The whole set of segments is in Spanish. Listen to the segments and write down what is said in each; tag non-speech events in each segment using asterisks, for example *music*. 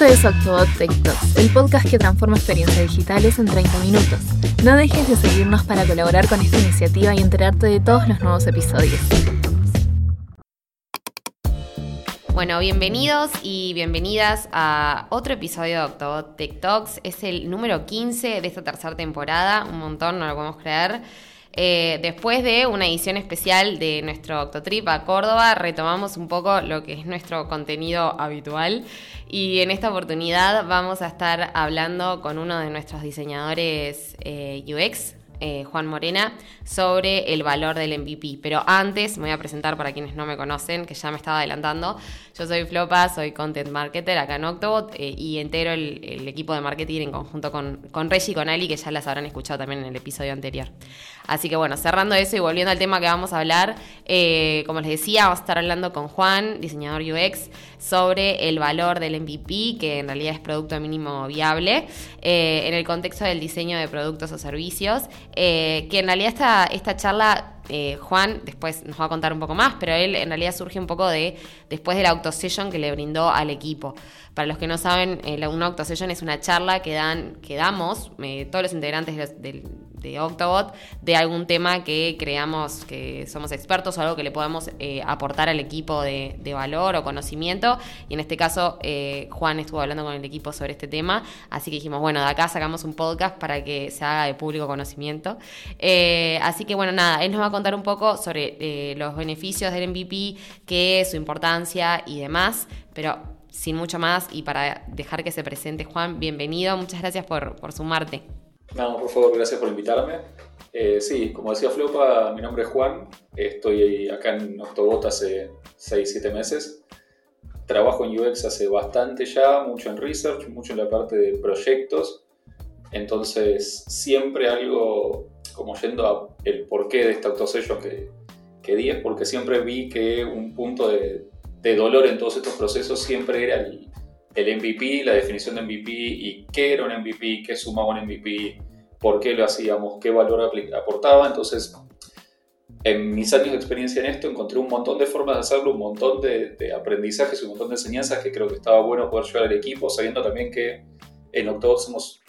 Esto es Octobot Tech Talks, el podcast que transforma experiencias digitales en 30 minutos. No dejes de seguirnos para colaborar con esta iniciativa y enterarte de todos los nuevos episodios. Bueno, bienvenidos y bienvenidas a otro episodio de Octobot Tech Talks. Es el número 15 de esta tercera temporada, un montón, no lo podemos creer. Eh, después de una edición especial de nuestro Octotrip a Córdoba, retomamos un poco lo que es nuestro contenido habitual. Y en esta oportunidad vamos a estar hablando con uno de nuestros diseñadores eh, UX, eh, Juan Morena, sobre el valor del MVP. Pero antes me voy a presentar para quienes no me conocen, que ya me estaba adelantando. Yo soy Flopa, soy Content Marketer acá en Octobot y entero el, equipo de marketing en conjunto con, con Reggie y con Ali, que ya las habrán escuchado también en el episodio anterior. Así que bueno, cerrando eso y volviendo al tema que vamos a hablar, eh, como les decía, vamos a estar hablando con Juan, diseñador UX, sobre el valor del MVP, que en realidad es producto mínimo viable, eh, en el contexto del diseño de productos o servicios, eh, que en realidad esta, esta charla Juan después nos va a contar un poco más, pero él en realidad surge un poco de después de la autosession que le brindó al equipo. Para los que no saben, eh, una autosession es una charla que dan, que damos todos los integrantes del de Octobot de algún tema que creamos que somos expertos o algo que le podemos eh, aportar al equipo de, valor o conocimiento. Y en este caso, eh, Juan estuvo hablando con el equipo sobre este tema, así que dijimos, bueno, de acá sacamos un podcast para que se haga de público conocimiento. Eh, así que bueno, nada, él nos va a contar un poco sobre los beneficios del MVP, qué es su importancia y demás, pero sin mucho más y para dejar que se presente Juan, bienvenido, muchas gracias por, por sumarte. No, por favor, gracias por invitarme. Eh, sí, como decía Flopa, mi nombre es Juan, estoy acá en Octobot hace 6-7 meses. Trabajo en UX hace bastante ya, mucho en research, mucho en la parte de proyectos. Entonces, siempre algo como yendo a el porqué de esta autosello que, que di, es porque siempre vi que un punto de, de dolor en todos estos procesos siempre era el, el MVP, la definición de MVP y qué era un MVP, qué sumaba un MVP, por qué lo hacíamos, qué valor aportaba. Entonces, en mis años de experiencia en esto encontré un montón de formas de hacerlo, un montón de, aprendizajes, un montón de enseñanzas que creo que estaba bueno poder llevar al equipo, sabiendo también que en Octobot somos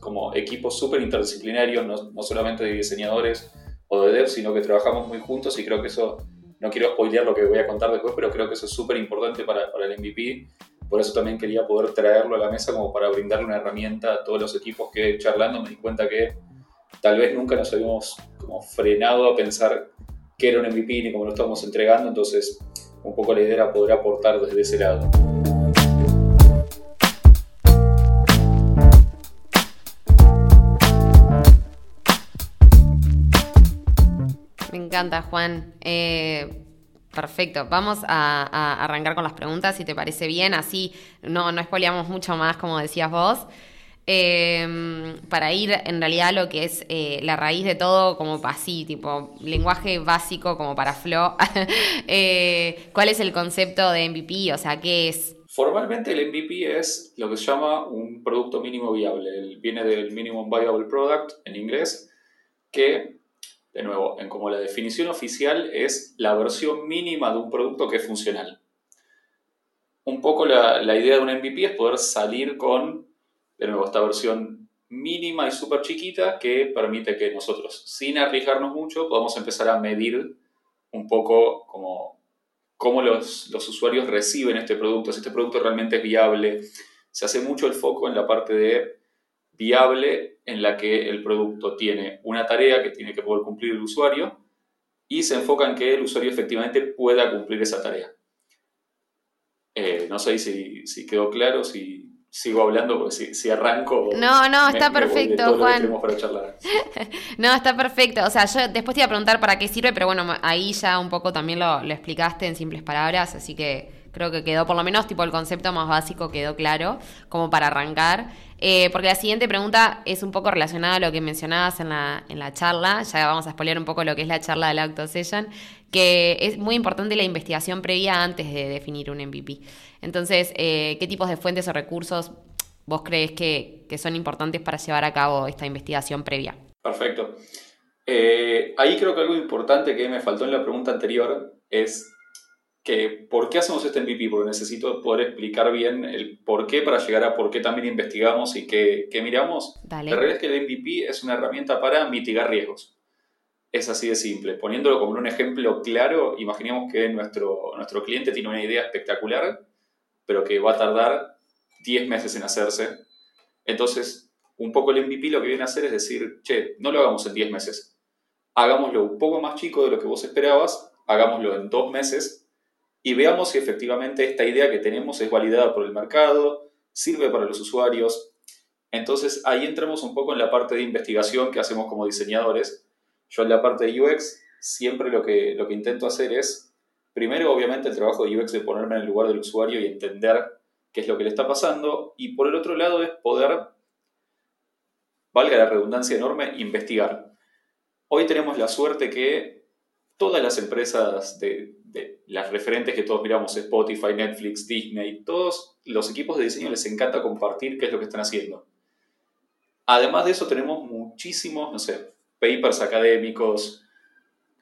como equipos súper interdisciplinarios, no, solamente de diseñadores o de devs, sino que trabajamos muy juntos y creo que eso, no quiero spoilear lo que voy a contar después, pero creo que eso es súper importante para, para el MVP por eso también quería poder traerlo a la mesa como para brindarle una herramienta a todos los equipos que charlando me di cuenta que tal vez nunca nos habíamos como frenado a pensar qué era un MVP ni cómo lo estábamos entregando, entonces un poco la idea era poder aportar desde ese lado. Me encanta, Juan. Eh, Perfecto, vamos a, arrancar con las preguntas, si te parece bien, así no, no espoleamos mucho más, como decías vos. Em, para ir en realidad a lo que es eh, la raíz de todo, como así, tipo lenguaje básico como para Flo. *laughs* Eh, ¿Cuál es el concepto de MVP? O sea, ¿qué es? Formalmente el MVP es lo que se llama un producto mínimo viable. viene del Minimum Viable Product en inglés, que de nuevo, en como la definición oficial es la versión mínima de un producto que es funcional. Un poco la, idea de un MVP es poder salir con, de nuevo, esta versión mínima y súper chiquita que permite que nosotros, sin arriesgarnos mucho, podamos empezar a medir un poco como cómo los, los usuarios reciben este producto, si este producto realmente es viable. Se hace mucho el foco en la parte de viable en la que el producto tiene una tarea que tiene que poder cumplir el usuario y se enfoca en que el usuario efectivamente pueda cumplir esa tarea. Eh, no sé si, si, quedó claro, si sigo hablando, porque si, si arranco... No, no, está perfecto, Juan. *laughs* no, está perfecto. O sea, yo después te iba a preguntar para qué sirve, pero bueno, ahí ya un poco también lo, lo explicaste en simples palabras, así que creo que quedó, por lo menos, tipo el concepto más básico quedó claro, como para arrancar. Eh, porque la siguiente pregunta es un poco relacionada a lo que mencionabas en la, en la charla, ya vamos a spoilear un poco lo que es la charla de la Auto Session, que es muy importante la investigación previa antes de definir un MVP. Entonces, eh, ¿qué tipos de fuentes o recursos vos crees que, que, son importantes para llevar a cabo esta investigación previa? Perfecto. Eh, ahí creo que algo importante que me faltó en la pregunta anterior es que ¿por qué hacemos este MVP? Porque necesito poder explicar bien el por qué para llegar a por qué también investigamos y qué, miramos. La realidad es que el MVP es una herramienta para mitigar riesgos. Es así de simple. Poniéndolo como un ejemplo claro, imaginemos que nuestro, nuestro cliente tiene una idea espectacular, pero que va a tardar 10 meses en hacerse. Entonces, un poco el MVP lo que viene a hacer es decir, che, no lo hagamos en 10 meses. Hagámoslo un poco más chico de lo que vos esperabas, hagámoslo en 2 meses y veamos si efectivamente esta idea que tenemos es validada por el mercado, sirve para los usuarios. Entonces ahí entramos un poco en la parte de investigación que hacemos como diseñadores. Yo en la parte de UX siempre lo que, lo que intento hacer es, primero obviamente el trabajo de UX de ponerme en el lugar del usuario y entender qué es lo que le está pasando. Y por el otro lado es poder, valga la redundancia enorme, investigar. Hoy tenemos la suerte que todas las empresas de, las referentes que todos miramos, Spotify, Netflix, Disney, todos los equipos de diseño les encanta compartir qué es lo que están haciendo. Además de eso tenemos muchísimos, no sé, papers académicos,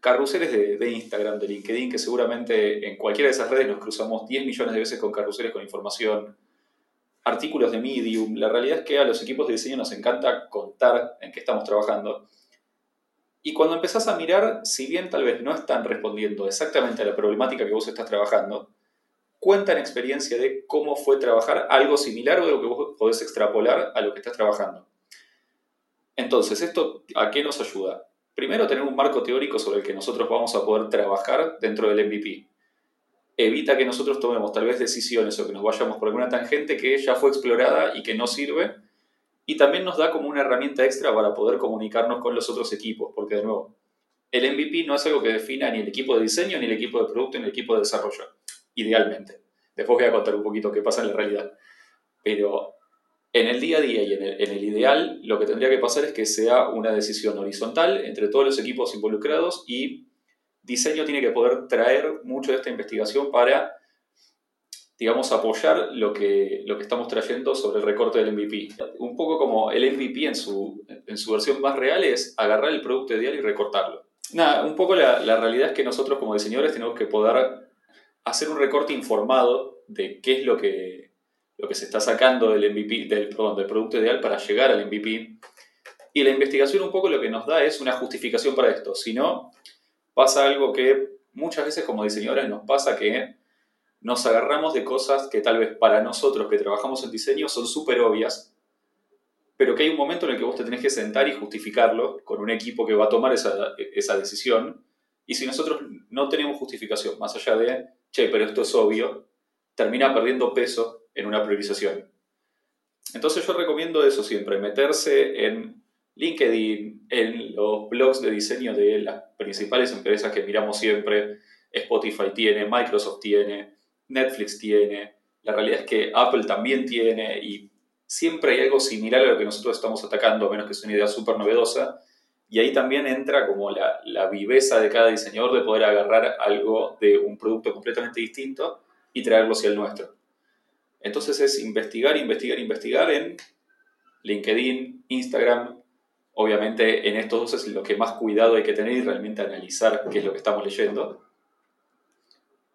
carruseles de, de, Instagram, de LinkedIn, que seguramente en cualquiera de esas redes nos cruzamos 10 millones de veces con carruseles con información, artículos de Medium. La realidad es que a los equipos de diseño nos encanta contar en qué estamos trabajando. Y cuando empezás a mirar, si bien tal vez no están respondiendo exactamente a la problemática que vos estás trabajando, cuentan experiencia de cómo fue trabajar algo similar o de lo que vos podés extrapolar a lo que estás trabajando. Entonces, ¿esto a qué nos ayuda? Primero, tener un marco teórico sobre el que nosotros vamos a poder trabajar dentro del MVP. Evita que nosotros tomemos tal vez decisiones o que nos vayamos por alguna tangente que ya fue explorada y que no sirve y también nos da como una herramienta extra para poder comunicarnos con los otros equipos, porque de nuevo, el MVP no es algo que defina ni el equipo de diseño, ni el equipo de producto, ni el equipo de desarrollo, idealmente. Después voy a contar un poquito qué pasa en la realidad. Pero en el día a día y en el, en el ideal, lo que tendría que pasar es que sea una decisión horizontal entre todos los equipos involucrados y diseño tiene que poder traer mucho de esta investigación para digamos, apoyar lo que, lo que estamos trayendo sobre el recorte del MVP. Un poco como el MVP en su, en su versión más real es agarrar el producto ideal y recortarlo. Nada, un poco la, la realidad es que nosotros como diseñadores tenemos que poder hacer un recorte informado de qué es lo que, lo que se está sacando del MVP, del, perdón, del producto ideal para llegar al MVP. Y la investigación un poco lo que nos da es una justificación para esto. Si no, pasa algo que muchas veces como diseñadores nos pasa que nos agarramos de cosas que tal vez para nosotros que trabajamos en diseño son súper obvias, pero que hay un momento en el que vos te tenés que sentar y justificarlo con un equipo que va a tomar esa, esa decisión. Y si nosotros no tenemos justificación, más allá de, che, pero esto es obvio, termina perdiendo peso en una priorización. Entonces yo recomiendo eso siempre, meterse en LinkedIn, en los blogs de diseño de las principales empresas que miramos siempre, Spotify tiene, Microsoft tiene, Netflix tiene, la realidad es que Apple también tiene y siempre hay algo similar a lo que nosotros estamos atacando, a menos que sea una idea súper novedosa. Y ahí también entra como la, la, viveza de cada diseñador de poder agarrar algo de un producto completamente distinto y traerlo hacia el nuestro. Entonces es investigar, investigar, investigar en LinkedIn, Instagram. Obviamente en estos dos es lo que más cuidado hay que tener y realmente analizar qué es lo que estamos leyendo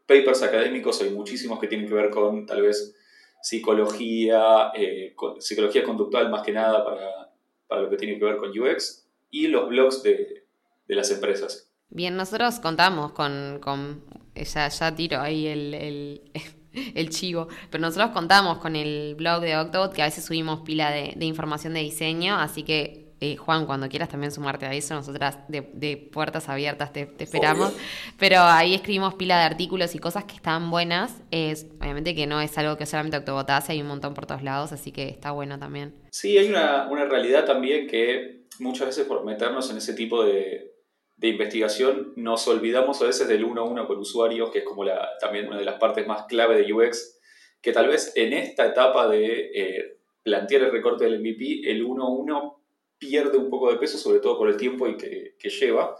papers académicos hay muchísimos que tienen que ver con tal vez psicología, eh, psicología conductual más que nada para, para, lo que tiene que ver con UX y los blogs de, de las empresas. Bien, nosotros contamos con, con ya, ya tiro ahí el, el, *laughs* el, chivo, pero nosotros contamos con el blog de Octobot que a veces subimos pila de, de información de diseño, así que eh, Juan, cuando quieras también sumarte a eso, nosotras de, puertas abiertas te, esperamos. Pero ahí escribimos pila de artículos y cosas que están buenas. Es, obviamente que no es algo que solamente Octobot hace, hay un montón por todos lados, así que está bueno también. Sí, hay una, realidad también que muchas veces por meternos en ese tipo de, investigación nos olvidamos a veces del uno a uno con usuarios, que es como la, también una de las partes más clave de UX, que tal vez en esta etapa de eh, plantear el recorte del MVP, el uno a uno pierde un poco de peso, sobre todo por el tiempo y que, lleva,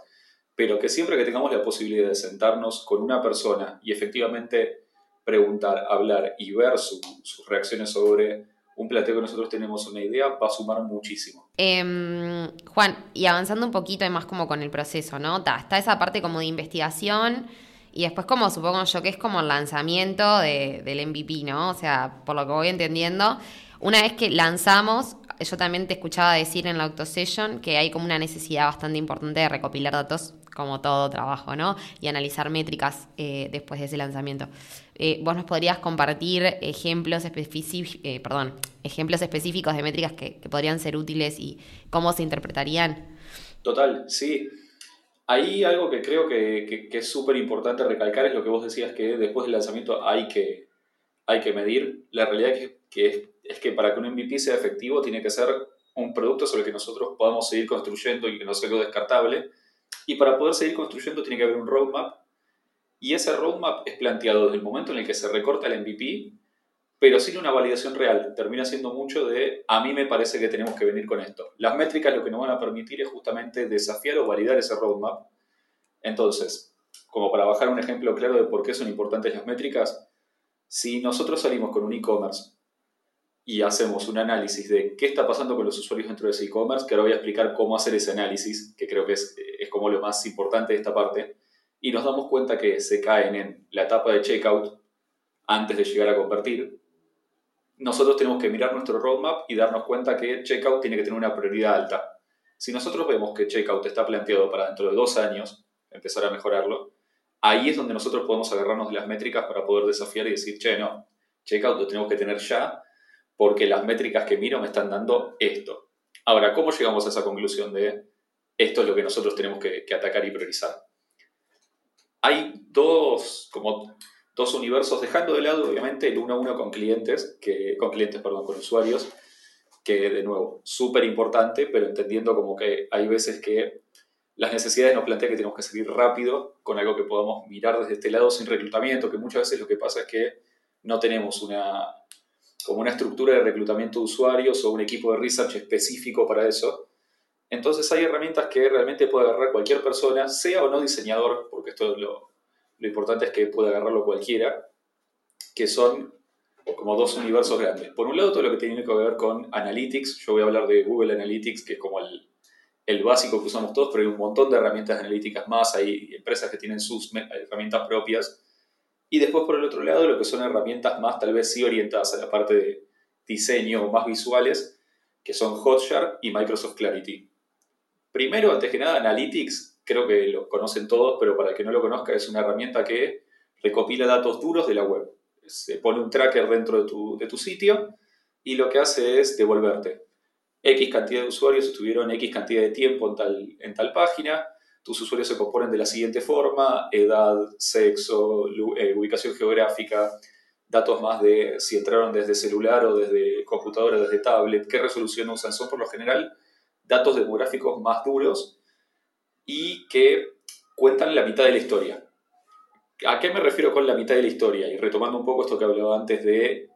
pero que siempre que tengamos la posibilidad de sentarnos con una persona y efectivamente preguntar, hablar y ver sus reacciones sobre un plateo que nosotros tenemos una idea, va a sumar muchísimo. Em, Juan, y avanzando un poquito más como con el proceso, ¿no? está esa parte como de investigación Y después como supongo yo que es como el lanzamiento del MVP, ¿no? O sea, por lo que voy entendiendo, una vez que lanzamos, yo también te escuchaba decir en la AutoSession que hay como una necesidad bastante importante de recopilar datos, como todo trabajo, ¿no? Y analizar métricas eh, después de ese lanzamiento. Eh, ¿Vos nos podrías compartir ejemplos, eh, perdón, ejemplos específicos de métricas que, podrían ser útiles y cómo se interpretarían? Total, sí. Ahí algo que creo que, es súper importante recalcar es lo que vos decías, que después del lanzamiento hay que, hay que medir. La realidad es que, es es que para que un MVP sea efectivo tiene que ser un producto sobre el que nosotros podamos seguir construyendo y que no sea algo descartable. Y para poder seguir construyendo tiene que haber un roadmap. Y ese roadmap es planteado desde el momento en el que se recorta el MVP, pero sin una validación real. Termina siendo mucho de, a mí me parece que tenemos que venir con esto. Las métricas lo que nos van a permitir es justamente desafiar o validar ese roadmap. Entonces, como para bajar un ejemplo claro de por qué son importantes las métricas, si nosotros salimos con un e-commerce y hacemos un análisis de qué está pasando con los usuarios dentro de ese e-commerce, que ahora voy a explicar cómo hacer ese análisis, que creo que es, es como lo más importante de esta parte, y nos damos cuenta que se caen en la etapa de checkout antes de llegar a convertir, nosotros tenemos que mirar nuestro roadmap y darnos cuenta que checkout tiene que tener una prioridad alta. Si nosotros vemos que checkout está planteado para dentro de dos años empezar a mejorarlo, ahí es donde nosotros podemos agarrarnos de las métricas para poder desafiar y decir, che, no, checkout lo tenemos que tener ya porque las métricas que miro me están dando esto. Ahora, ¿cómo llegamos a esa conclusión de esto es lo que nosotros tenemos que, atacar y priorizar? Hay dos, como dos universos, dejando de lado obviamente el uno a uno con clientes, que, con clientes, perdón, con usuarios, que de nuevo, súper importante, pero entendiendo como que hay veces que las necesidades nos plantean que tenemos que seguir rápido con algo que podamos mirar desde este lado sin reclutamiento, que muchas veces lo que pasa es que no tenemos una, como una estructura de reclutamiento de usuarios o un equipo de research específico para eso. Entonces hay herramientas que realmente puede agarrar cualquier persona, sea o no diseñador, porque esto lo, importante es que puede agarrarlo cualquiera, que son como dos universos grandes. Por un lado, todo lo que tiene que ver con Analytics. Yo voy a hablar de Google Analytics, que es como el, el básico que usamos todos, pero hay un montón de herramientas analíticas más. Hay empresas que tienen sus herramientas propias y después por el otro lado lo que son herramientas más tal vez sí orientadas a la parte de diseño o más visuales, que son Hotjar y Microsoft Clarity. Primero, antes que nada, Analytics, creo que lo conocen todos, pero para el que no lo conozca es una herramienta que recopila datos duros de la web. Se pone un tracker dentro de tu, de tu sitio y lo que hace es devolverte X cantidad de usuarios estuvieron X cantidad de tiempo en tal, en tal página, tus usuarios se componen de la siguiente forma, edad, sexo, eh, ubicación geográfica, datos más de si entraron desde celular o desde computadora, desde tablet, qué resolución usan. Son por lo general datos demográficos más duros y que cuentan la mitad de la historia. ¿A qué me refiero con la mitad de la historia? Y retomando un poco esto que hablaba antes de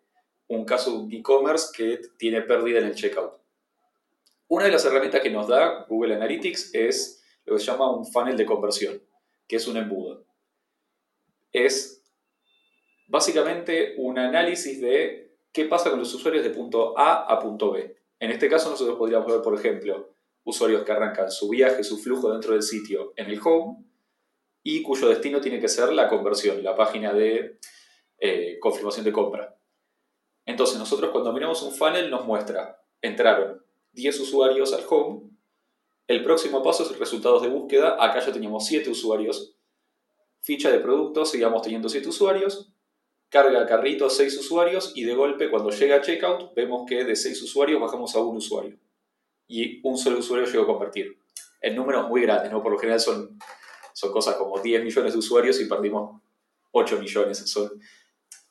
un caso de e-commerce que tiene pérdida en el checkout. Una de las herramientas que nos da Google Analytics es lo que se llama un funnel de conversión, que es un embudo. Es básicamente un análisis de qué pasa con los usuarios de punto A a punto B. En este caso nosotros podríamos ver, por ejemplo, usuarios que arrancan su viaje, su flujo dentro del sitio en el home y cuyo destino tiene que ser la conversión, la página de eh, confirmación de compra. Entonces nosotros cuando miramos un funnel nos muestra, entraron 10 usuarios al home, el próximo paso es resultados de búsqueda. Acá ya teníamos 7 usuarios. Ficha de producto, seguíamos teniendo 7 usuarios. Carga carrito, 6 usuarios. Y de golpe, cuando llega a checkout, vemos que de 6 usuarios bajamos a un usuario. Y un solo usuario llegó a convertir. En números muy grandes, ¿no? Por lo general son, son cosas como 10 millones de usuarios y perdimos 8 millones. Son,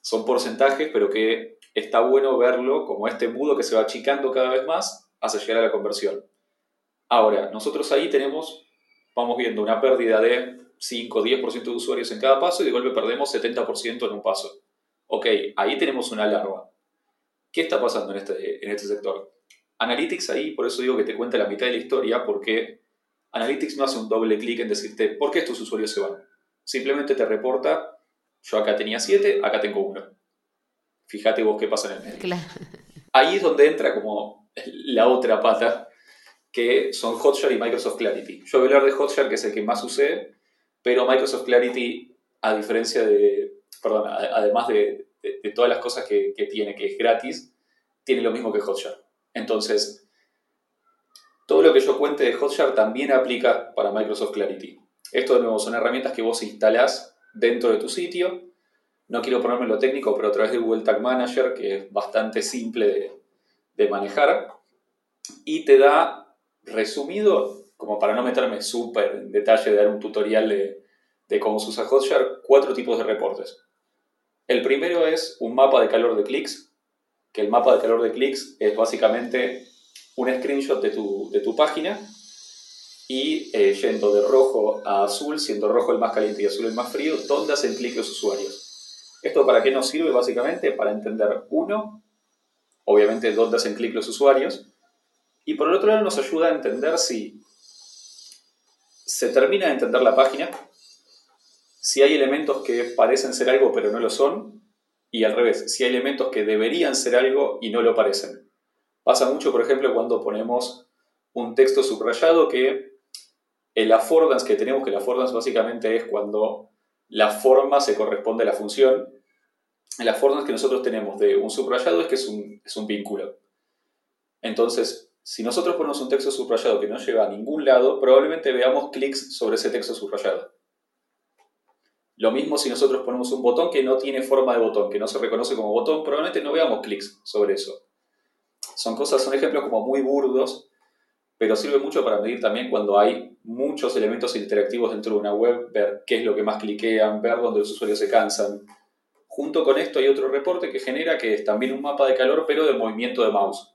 son porcentajes, pero que está bueno verlo como este mudo que se va achicando cada vez más hasta llegar a la conversión. Ahora, nosotros ahí tenemos, vamos viendo una pérdida de 5 o 10% de usuarios en cada paso y de golpe perdemos 70% en un paso. Ok, ahí tenemos una larva. ¿Qué está pasando en este, en este sector? Analytics ahí, por eso digo que te cuenta la mitad de la historia, porque Analytics no hace un doble clic en decirte por qué estos usuarios se van. Simplemente te reporta, yo acá tenía 7, acá tengo 1. Fíjate vos qué pasa en el medio. Ahí es donde entra como la otra pata que son Hotjar y Microsoft Clarity. Yo voy a hablar de Hotjar, que es el que más usé, pero Microsoft Clarity a diferencia de, perdón, además de, todas las cosas que, tiene, que es gratis, tiene lo mismo que Hotjar. Entonces, todo lo que yo cuente de Hotjar también aplica para Microsoft Clarity. Esto de nuevo son herramientas que vos instalás dentro de tu sitio. No quiero ponerme lo técnico, pero a través de Google Tag Manager, que es bastante simple de, de manejar, y te da resumido, como para no meterme súper en detalle de dar un tutorial de, de cómo se usa Hotjar, cuatro tipos de reportes. El primero es un mapa de calor de clics, que el mapa de calor de clics es básicamente un screenshot de tu, de tu página y eh, yendo de rojo a azul, siendo rojo el más caliente y azul el más frío, dónde hacen clic los usuarios. ¿Esto para qué nos sirve? Básicamente para entender, uno, obviamente dónde hacen clic los usuarios, y por el otro lado nos ayuda a entender si se termina de entender la página, si hay elementos que parecen ser algo pero no lo son, y al revés, si hay elementos que deberían ser algo y no lo parecen. Pasa mucho, por ejemplo, cuando ponemos un texto subrayado que el affordance que tenemos, que el affordance básicamente es cuando la forma se corresponde a la función, el affordance que nosotros tenemos de un subrayado es que es un, es un vínculo. Entonces, si nosotros ponemos un texto subrayado que no llega a ningún lado, probablemente veamos clics sobre ese texto subrayado. Lo mismo si nosotros ponemos un botón que no tiene forma de botón, que no se reconoce como botón, probablemente no veamos clics sobre eso. Son cosas, son ejemplos como muy burdos, pero sirve mucho para medir también cuando hay muchos elementos interactivos dentro de una web, ver qué es lo que más cliquean, ver dónde los usuarios se cansan. Junto con esto hay otro reporte que genera que es también un mapa de calor, pero de movimiento de mouse.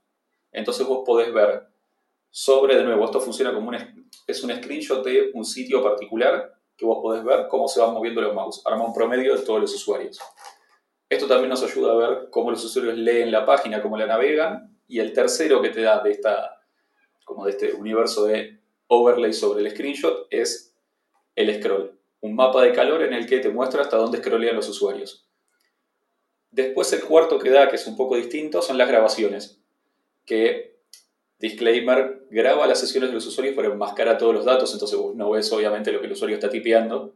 Entonces vos podés ver sobre, de nuevo, esto funciona como un, es un screenshot de un sitio particular que vos podés ver cómo se van moviendo los mouse. Arma un promedio de todos los usuarios. Esto también nos ayuda a ver cómo los usuarios leen la página, cómo la navegan. Y el tercero que te da de, esta, como de este universo de overlay sobre el screenshot es el scroll. Un mapa de calor en el que te muestra hasta dónde scrollean los usuarios. Después el cuarto que da, que es un poco distinto, son las grabaciones que, disclaimer, graba las sesiones de los usuarios para enmascarar todos los datos, entonces vos no ves obviamente lo que el usuario está tipeando,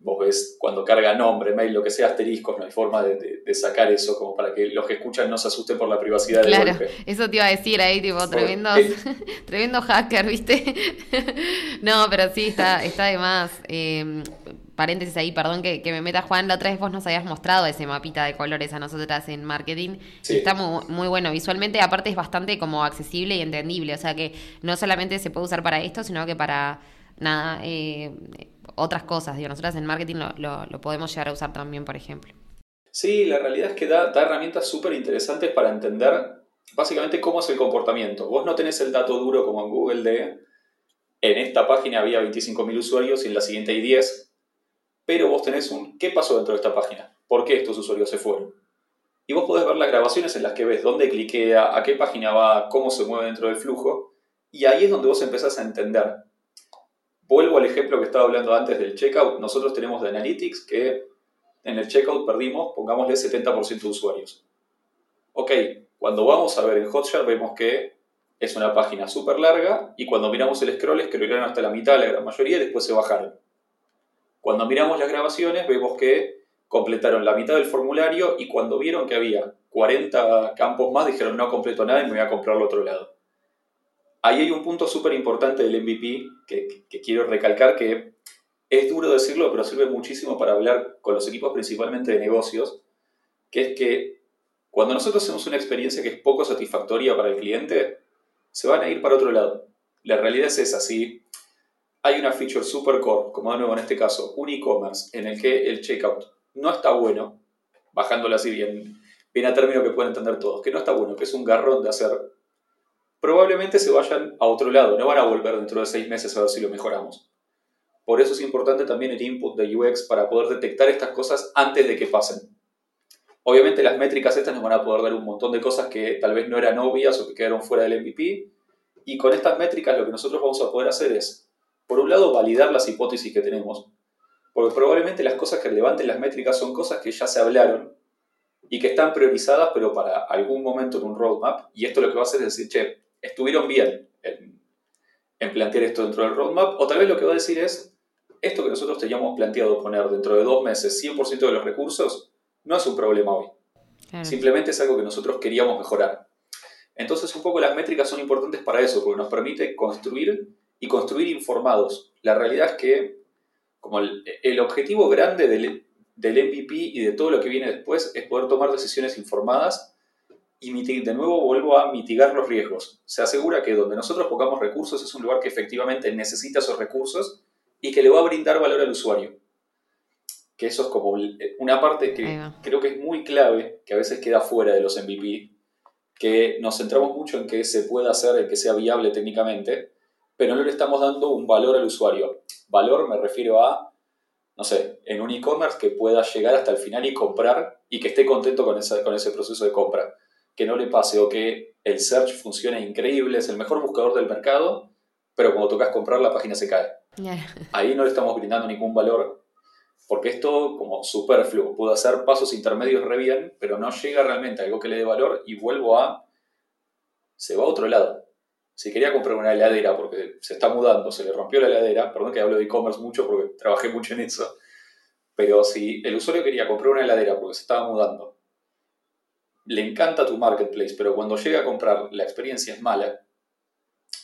vos ves cuando carga nombre, mail, lo que sea, asteriscos, no hay forma de, sacar eso como para que los que escuchan no se asusten por la privacidad del Claro, eso te iba a decir ahí, tipo, tremendo, *laughs* tremendo hacker, ¿viste? *laughs* no, pero sí, está, está de más. Eh, paréntesis ahí, perdón que, me meta Juan, la otra vez vos nos habías mostrado ese mapita de colores a nosotras en marketing. está muy, bueno visualmente, aparte es bastante como accesible y entendible, o sea que no solamente se puede usar para esto, sino que para nada, eh, otras cosas. Digo, nosotras en marketing lo, podemos llegar a usar también, por ejemplo. Sí, la realidad es que da, da herramientas súper interesantes para entender básicamente cómo es el comportamiento. Vos no tenés el dato duro como en Google de en esta página había 25.000 usuarios y en la siguiente hay 10 pero vos tenés un ¿qué pasó dentro de esta página? ¿Por qué estos usuarios se fueron? Y vos podés ver las grabaciones en las que ves dónde cliquea, a qué página va, cómo se mueve dentro del flujo, y ahí es donde vos empezás a entender. Vuelvo al ejemplo que estaba hablando antes del checkout. Nosotros tenemos de Analytics que en el checkout perdimos, pongámosle 70% de usuarios. Ok, cuando vamos a ver en Hotjar vemos que es una página súper larga y cuando miramos el scroll scrollaron hasta la mitad, la gran mayoría, y después se bajaron. Cuando miramos las grabaciones vemos que completaron la mitad del formulario y cuando vieron que había 40 campos más dijeron no completo nada y me voy a comprar al otro lado. Ahí hay un punto súper importante del MVP que, que, quiero recalcar que es duro decirlo pero sirve muchísimo para hablar con los equipos principalmente de negocios, que es que cuando nosotros hacemos una experiencia que es poco satisfactoria para el cliente, se van a ir para otro lado. La realidad es esa, sí hay una feature super core, como de nuevo en este caso, un e-commerce, en el que el checkout no está bueno, bajándolo así bien, bien a término que pueden entender todos, que no está bueno, que es un garrón de hacer, probablemente se vayan a otro lado, no van a volver dentro de seis meses a ver si lo mejoramos. Por eso es importante también el input de UX para poder detectar estas cosas antes de que pasen. Obviamente las métricas estas nos van a poder dar un montón de cosas que tal vez no eran obvias o que quedaron fuera del MVP. Y con estas métricas lo que nosotros vamos a poder hacer es por un lado, validar las hipótesis que tenemos, porque probablemente las cosas que levanten las métricas son cosas que ya se hablaron y que están priorizadas, pero para algún momento en un roadmap, y esto lo que va a hacer es decir, che, estuvieron bien en, plantear esto dentro del roadmap, o tal vez lo que va a decir es, esto que nosotros teníamos planteado poner dentro de dos meses 100% de los recursos, no es un problema hoy. Simplemente es algo que nosotros queríamos mejorar. Entonces un poco las métricas son importantes para eso, porque nos permite construir y construir informados. La realidad es que como el, objetivo grande del, del MVP y de todo lo que viene después es poder tomar decisiones informadas y de nuevo vuelvo a mitigar los riesgos. Se asegura que donde nosotros pongamos recursos es un lugar que efectivamente necesita esos recursos y que le va a brindar valor al usuario. Que eso es como una parte que creo que es muy clave, que a veces queda fuera de los MVP, que nos centramos mucho en que se pueda hacer, en que sea viable técnicamente, pero no le estamos dando un valor al usuario. Valor me refiero a, no sé, en un e-commerce que pueda llegar hasta el final y comprar y que esté contento con, con ese proceso de compra que no le pase o que el search funcione increíble, es el mejor buscador del mercado, pero cuando tocas comprar la página se cae. Ahí no le estamos brindando ningún valor, porque esto como superfluo, puedo hacer pasos intermedios re bien, pero no llega realmente a algo que le dé valor y vuelvo a... se va a otro lado. Si quería comprar una heladera porque se está mudando, se le rompió la heladera, perdón que hablo de e-commerce mucho porque trabajé mucho en eso, pero si el usuario quería comprar una heladera porque se estaba mudando le encanta tu marketplace, pero cuando llega a comprar la experiencia es mala,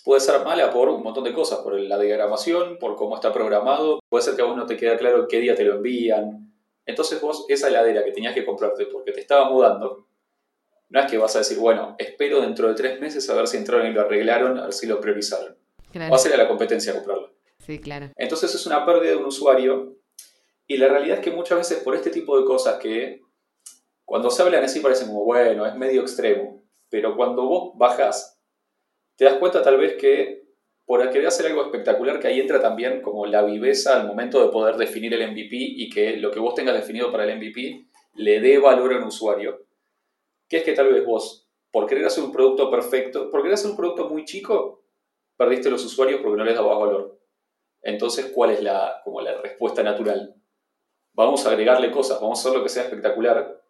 puede ser mala por un montón de cosas, por la diagramación, por cómo está programado, puede ser que a vos no te queda claro qué día te lo envían. Entonces vos esa heladera que tenías que comprarte porque te estaba mudando, no es que vas a decir, bueno, espero dentro de tres meses a ver si entraron y lo arreglaron, a ver si lo priorizaron. Vas a ir a la competencia a comprarlo. Sí, claro. Entonces es una pérdida de un usuario y la realidad es que muchas veces por este tipo de cosas que cuando se hablan así parece como, bueno, es medio extremo, pero cuando vos bajas, te das cuenta tal vez que por querer hacer algo espectacular, que ahí entra también como la viveza al momento de poder definir el MVP y que lo que vos tengas definido para el MVP le dé valor a un usuario. Que es que tal vez vos, por querer hacer un producto perfecto, por querer hacer un producto muy chico, perdiste los usuarios porque no les dabas valor. Entonces, ¿cuál es la, como la respuesta natural? Vamos a agregarle cosas, vamos a hacer lo que sea espectacular,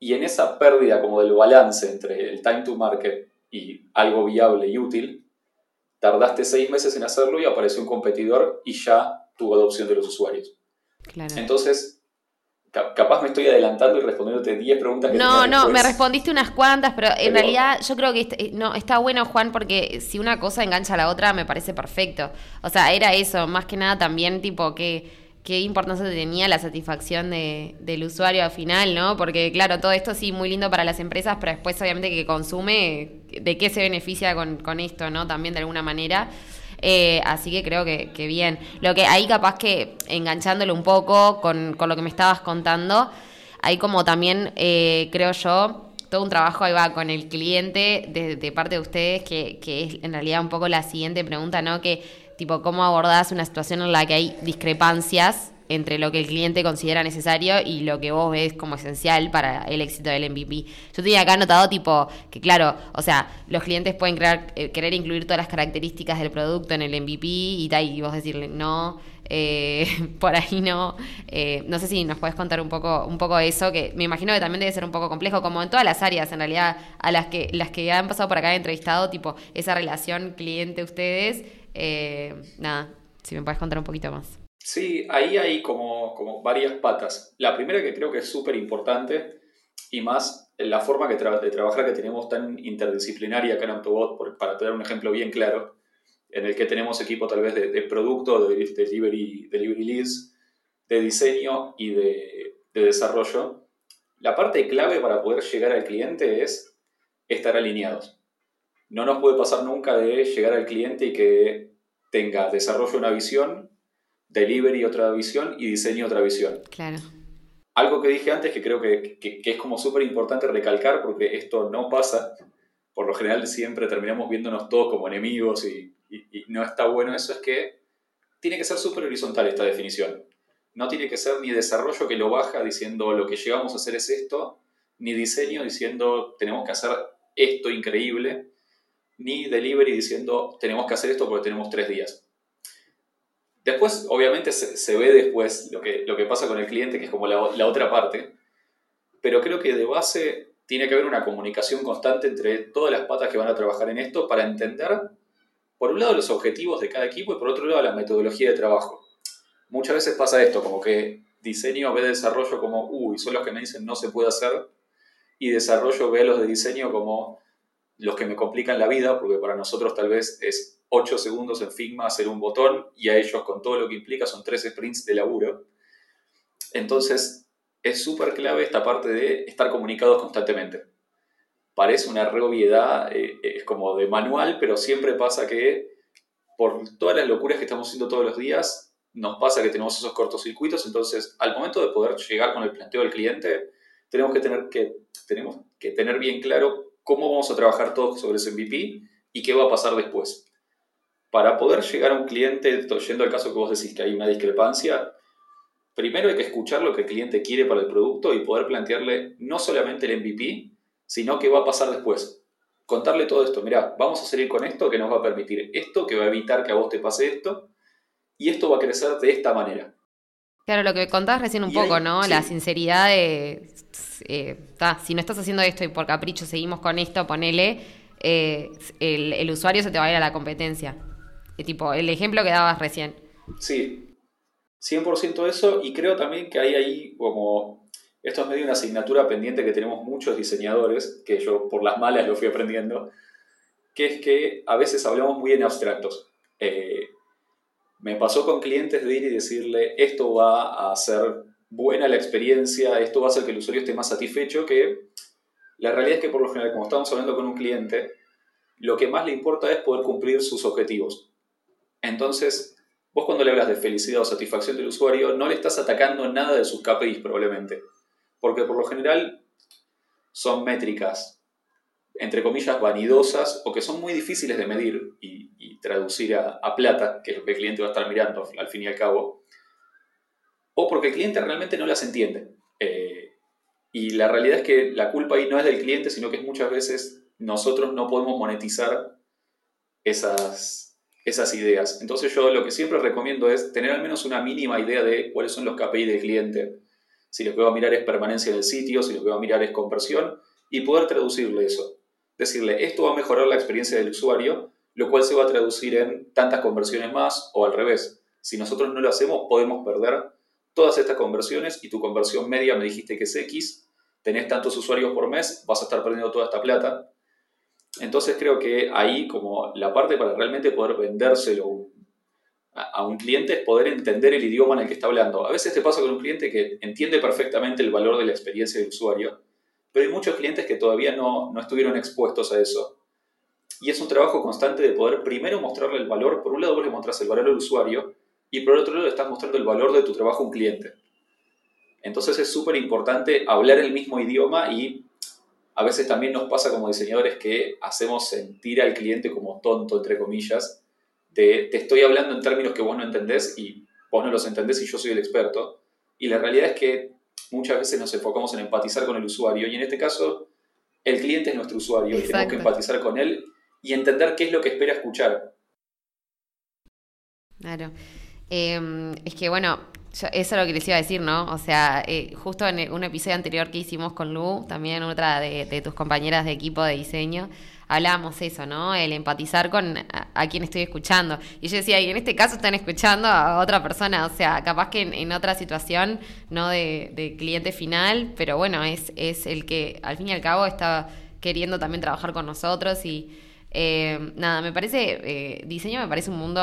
y en esa pérdida como del balance entre el time to market y algo viable y útil, tardaste seis meses en hacerlo y apareció un competidor y ya tuvo adopción de los usuarios. Entonces, capaz me estoy adelantando y respondiéndote 10 preguntas que No, no, me respondiste unas cuantas, pero, en realidad yo creo que eh, no, está bueno, Juan, porque si una cosa engancha a la otra, me parece perfecto. O sea, era eso, más que nada también, tipo, que qué importancia tenía la satisfacción de, del usuario al final, ¿no? Porque claro, todo esto sí muy lindo para las empresas, pero después obviamente que consume, ¿de qué se beneficia con, con esto, ¿no? También de alguna manera. Eh, así que creo que, bien. Lo que ahí capaz que enganchándolo un poco con, con lo que me estabas contando, hay como también, eh, creo yo, todo un trabajo ahí va con el cliente de parte de ustedes, que, que es en realidad un poco la siguiente pregunta, ¿no? Que tipo cómo abordás una situación en la que hay discrepancias entre lo que el cliente considera necesario y lo que vos ves como esencial para el éxito del MVP. Yo tenía acá anotado tipo que claro, o sea, los clientes pueden eh, querer incluir todas las características del producto en el MVP y, tal, y vos decirle no, eh, *laughs* por ahí no. Eh, no sé si nos puedes contar un poco, un poco eso, que me imagino que también debe ser un poco complejo, como en todas las áreas, en realidad, a las que, las que han pasado por acá he entrevistado, tipo, esa relación cliente-ustedes eh, nada, si me puedes contar un poquito más. Sí, ahí hay como, como varias patas. La primera que creo que es súper importante y más la forma que de trabajar que tenemos tan interdisciplinaria acá en Autobot, para tener un ejemplo bien claro, en el que tenemos equipo tal vez de, producto, de delivery, delivery leads, de diseño y de, de desarrollo. La parte clave para poder llegar al cliente es estar alineados no nos puede pasar nunca de llegar al cliente y que tenga desarrollo una visión, delivery otra visión y diseño otra visión. Claro. Algo que dije antes que creo que, es como súper importante recalcar porque esto no pasa, por lo general siempre terminamos viéndonos todos como enemigos y, no está bueno eso, es que tiene que ser súper horizontal esta definición. No tiene que ser ni desarrollo que lo baja diciendo lo que llegamos a hacer es esto, ni diseño diciendo tenemos que hacer esto increíble, ni delivery diciendo tenemos que hacer esto porque tenemos tres días. Después, obviamente, se, ve después lo que, lo que pasa con el cliente, que es como la, la otra parte, pero creo que de base tiene que haber una comunicación constante entre todas las patas que van a trabajar en esto para entender, por un lado, los objetivos de cada equipo y por otro lado, la metodología de trabajo. muchas veces pasa esto, como que diseño ve desarrollo como, uy, son los que me dicen no se puede hacer, y desarrollo ve los de diseño como los que me complican la vida, porque para nosotros tal vez es 8 segundos en Figma hacer un botón y a ellos con todo lo que implica son 3 sprints de laburo. Entonces es súper clave esta parte de estar comunicados constantemente. Parece una re obviedad, eh, es como de manual, pero siempre pasa que por todas las locuras que estamos haciendo todos los días, nos pasa que tenemos esos cortocircuitos, entonces al momento de poder llegar con el planteo del cliente, tenemos que tener, que, tenemos que tener bien claro cómo vamos a trabajar todos sobre ese MVP y qué va a pasar después. Para poder llegar a un cliente, yendo al caso que vos decís que hay una discrepancia, primero hay que escuchar lo que el cliente quiere para el producto y poder plantearle no solamente el MVP, sino qué va a pasar después. Contarle todo esto, mira, vamos a salir con esto que nos va a permitir esto, que va a evitar que a vos te pase esto, y esto va a crecer de esta manera. Claro, lo que contabas recién un poco, ¿no? La sinceridad de, eh, si no estás haciendo esto y por capricho seguimos con esto, ponele, eh, el, usuario se te va a ir a la competencia. Tipo, el ejemplo que dabas recién. Sí, 100% eso, y creo también que hay ahí como, esto es medio una asignatura pendiente que tenemos muchos diseñadores, que yo por las malas lo fui aprendiendo, que es que a veces hablamos muy en abstractos. Eh, me pasó con clientes de ir y decirle, esto va a hacer buena la experiencia, esto va a hacer que el usuario esté más satisfecho, que la realidad es que por lo general, como estamos hablando con un cliente, lo que más le importa es poder cumplir sus objetivos. Entonces, vos cuando le hablas de felicidad o satisfacción del usuario, no le estás atacando nada de sus KPIs probablemente, porque por lo general son métricas entre comillas, vanidosas o que son muy difíciles de medir y, traducir a, plata, que es lo que el cliente va a estar mirando al fin y al cabo, o porque el cliente realmente no las entiende. Eh, y la realidad es que la culpa ahí no es del cliente, sino que muchas veces nosotros no podemos monetizar esas, esas ideas. Entonces yo lo que siempre recomiendo es tener al menos una mínima idea de cuáles son los KPI del cliente. Si lo que va a mirar es permanencia del sitio, si lo que va a mirar es conversión, y poder traducirle eso decirle, esto va a mejorar la experiencia del usuario, lo cual se va a traducir en tantas conversiones más o al revés. Si nosotros no lo hacemos, podemos perder todas estas conversiones y tu conversión media me dijiste que es X, tenés tantos usuarios por mes, vas a estar perdiendo toda esta plata. Entonces creo que ahí como la parte para realmente poder vendérselo a un cliente es poder entender el idioma en el que está hablando. A veces te pasa con un cliente que entiende perfectamente el valor de la experiencia del usuario, pero hay muchos clientes que todavía no, no estuvieron expuestos a eso. Y es un trabajo constante de poder primero mostrarle el valor, por un lado vos le mostrás el valor al usuario y por otro lado estás mostrando el valor de tu trabajo a un cliente. Entonces es súper importante hablar el mismo idioma y a veces también nos pasa como diseñadores que hacemos sentir al cliente como tonto, entre comillas, de te estoy hablando en términos que vos no entendés y vos no los entendés y yo soy el experto. Y la realidad es que muchas veces nos enfocamos en empatizar con el usuario y en este caso el cliente es nuestro usuario y tenemos que empatizar con él y entender qué es lo que espera escuchar. Claro. Em, es que bueno, eso es lo que les iba a decir, ¿no? O sea, eh, justo en un episodio anterior que hicimos con Lu, también otra de tus compañeras de equipo de diseño, hablábamos eso, ¿no? El empatizar con a, quien estoy escuchando. Y yo decía, y en este caso están escuchando a otra persona, o sea, capaz que en, otra situación, no de, cliente final, pero bueno, es, es el que al fin y al cabo está queriendo también trabajar con nosotros y eh, nada, me parece, eh, diseño me parece un mundo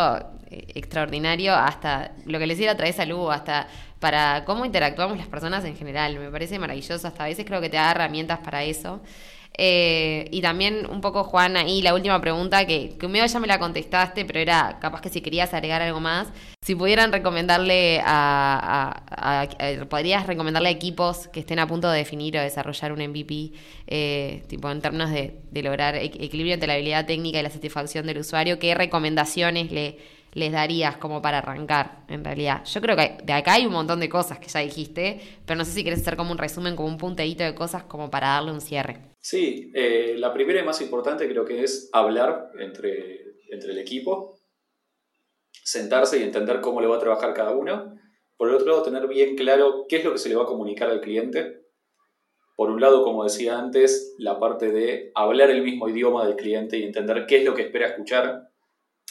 eh, extraordinario, hasta lo que les decía a través de Lu, hasta para cómo interactuamos las personas en general, me parece maravilloso, hasta a veces creo que te da herramientas para eso. Eh, y también un poco, Juan, ahí la última pregunta, que, que medio ya me la contestaste, pero era capaz que si querías agregar algo más, si pudieran recomendarle a, podrías recomendarle a equipos que estén a punto de definir o desarrollar un MVP, eh, tipo en términos de, lograr equilibrio entre la habilidad técnica y la satisfacción del usuario, ¿qué recomendaciones le les darías como para arrancar, en realidad? Yo creo que de acá hay un montón de cosas que ya dijiste, pero no sé si quieres hacer como un resumen, como un punteíto de cosas como para darle un cierre. Sí, eh, la primera y más importante creo que es hablar entre, entre el equipo, sentarse y entender cómo le va a trabajar cada uno. Por el otro lado, tener bien claro qué es lo que se le va a comunicar al cliente. Por un lado, como decía antes, la parte de hablar el mismo idioma del cliente y entender qué es lo que espera escuchar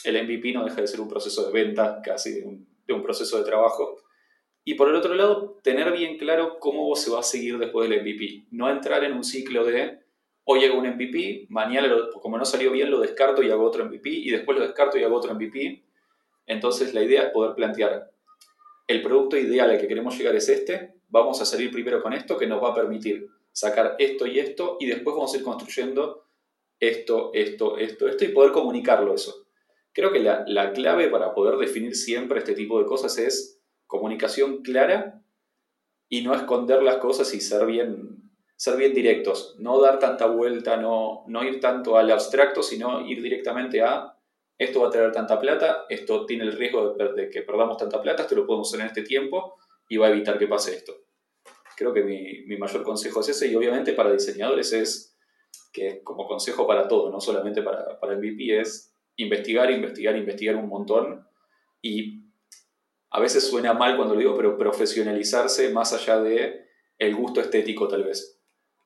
el MVP no deja de ser un proceso de venta, casi de un, proceso de trabajo. Y por el otro lado, tener bien claro cómo se va a seguir después del MVP. No entrar en un ciclo de hoy hago un MVP, mañana, como no salió bien, lo descarto y hago otro MVP, y después lo descarto y hago otro MVP. Entonces, la idea es poder plantear el producto ideal al que queremos llegar es este, vamos a salir primero con esto que nos va a permitir sacar esto y esto, y después vamos a ir construyendo esto, esto, esto, esto, y poder comunicarlo eso. Creo que la, la clave para poder definir siempre este tipo de cosas es comunicación clara y no esconder las cosas y ser bien, ser bien directos, no dar tanta vuelta, no, no ir tanto al abstracto, sino ir directamente a esto va a traer tanta plata, esto tiene el riesgo de, que perdamos tanta plata, esto lo podemos hacer en este tiempo y va a evitar que pase esto. Creo que mi, mi mayor consejo es ese y obviamente para diseñadores es que como consejo para todo, no solamente para, para el VP, es investigar, investigar, investigar un montón y a veces suena mal cuando lo digo, pero profesionalizarse más allá de el gusto estético tal vez.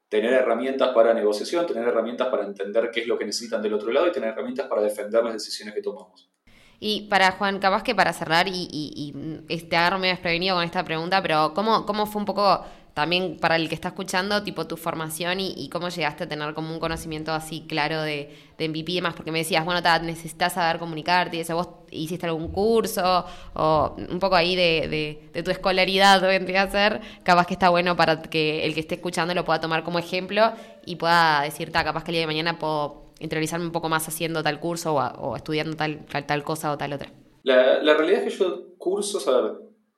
Tener herramientas para negociación, tener herramientas para entender qué es lo que necesitan del otro lado y tener herramientas para defender las decisiones que tomamos. Y para Juan, capaz que para cerrar y, y, y agarro medio desprevenido con esta pregunta, pero ¿cómo, ¿cómo fue un poco también para el que está escuchando, tipo tu formación y, cómo llegaste a tener como un conocimiento así claro de, de MVP y demás, porque me decías, bueno, necesitas saber comunicarte y eso, vos hiciste algún curso o un poco ahí de, de, tu escolaridad vendría a ser, capaz que está bueno para que el que esté escuchando lo pueda tomar como ejemplo y pueda decirte, capaz que el día de mañana puedo interiorizarme un poco más haciendo tal curso o, estudiando tal, tal, cosa o tal otra. La, realidad es que yo cursos, a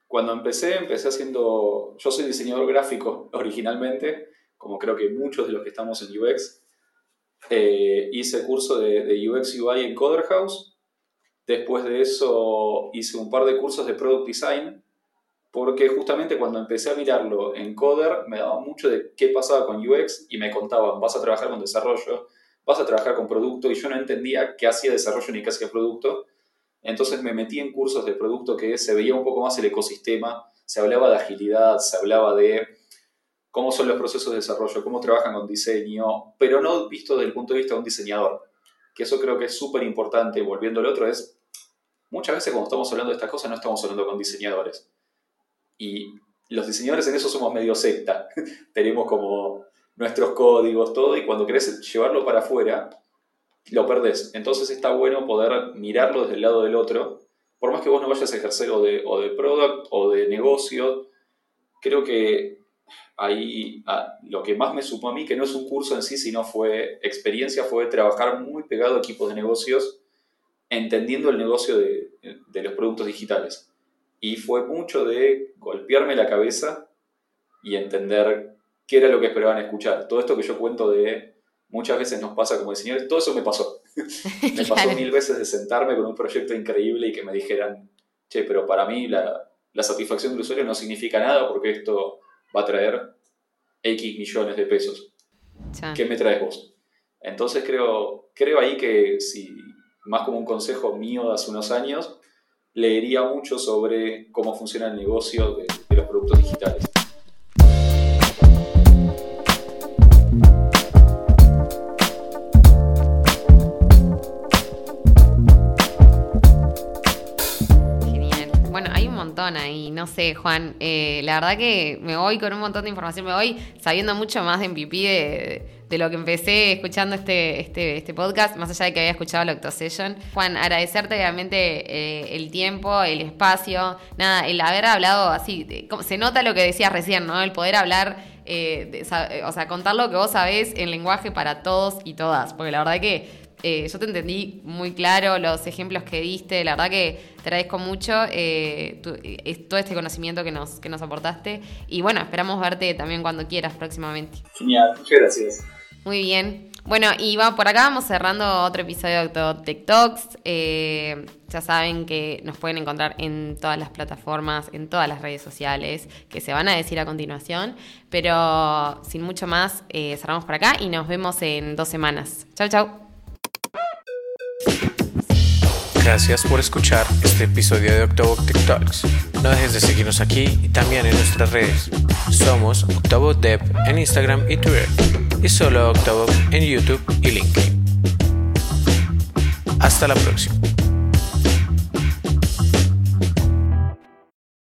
cuando empecé, empecé haciendo, yo soy diseñador gráfico *laughs* originalmente, como creo que muchos de los que estamos en UX. Eh, hice curso de, de, UX UI en Coder House. Después de eso hice un par de cursos de Product Design, porque justamente cuando empecé a mirarlo en Coder me daba mucho de qué pasaba con UX y me contaban, vas a trabajar con desarrollo, vas a trabajar con producto, y yo no entendía qué hacía desarrollo ni qué hacía producto. Entonces me metí en cursos de producto que se veía un poco más el ecosistema, se hablaba de agilidad, se hablaba de cómo son los procesos de desarrollo, cómo trabajan con diseño, pero no visto desde el punto de vista de un diseñador. Que eso creo que es súper importante, volviendo al otro, es muchas veces cuando estamos hablando de estas cosas no estamos hablando con diseñadores. Y los diseñadores en eso somos medio secta. *laughs* Tenemos como nuestros códigos, todo, y cuando querés llevarlo para afuera, lo perdés. Entonces está bueno poder mirarlo desde el lado del otro. Por más que vos no vayas a ejercer o de, o de product o de negocio, creo que ahí ah, lo que más me supo a mí, que no es un curso en sí, sino fue experiencia, fue trabajar muy pegado a equipos de negocios, entendiendo el negocio de, de los productos digitales. Y fue mucho de golpearme la cabeza y entender qué era lo que esperaban escuchar. Todo esto que yo cuento de muchas veces nos pasa como diseñadores, todo eso me pasó. *laughs* me pasó mil veces de sentarme con un proyecto increíble y que me dijeran, che, pero para mí la, la satisfacción del usuario no significa nada porque esto va a traer X millones de pesos. ¿Qué me traes vos? Entonces creo, creo ahí que si, más como un consejo mío de hace unos años, leería mucho sobre cómo funciona el negocio de, de los productos digitales. Ahí. No sé, Juan, eh, la verdad que me voy con un montón de información, me voy sabiendo mucho más de MVP de, lo que empecé escuchando este, este, este, podcast, más allá de que había escuchado la Octosession. Juan, agradecerte realmente eh, el tiempo, el espacio, nada, el haber hablado así, se nota lo que decías recién, ¿no? El poder hablar, eh, o sea, contar lo que vos sabés en lenguaje para todos y todas, porque la verdad que eh, yo te entendí muy claro los ejemplos que diste, la verdad que te agradezco mucho eh, eh, todo este conocimiento que nos, que nos aportaste y bueno, esperamos verte también cuando quieras próximamente. Genial, muchas gracias. Muy bien. Bueno, y por acá vamos cerrando otro episodio de TikToks. ya saben que nos pueden encontrar en todas las plataformas, en todas las redes sociales, que se van a decir a continuación. Pero sin mucho más, cerramos por acá y nos vemos en dos semanas. Chau, chau. Gracias por escuchar este episodio de Octobo TikToks. No dejes de seguirnos aquí y también en nuestras redes. Somos Octobo Dev en Instagram y Twitter y solo Octobo en YouTube y LinkedIn. Hasta la próxima.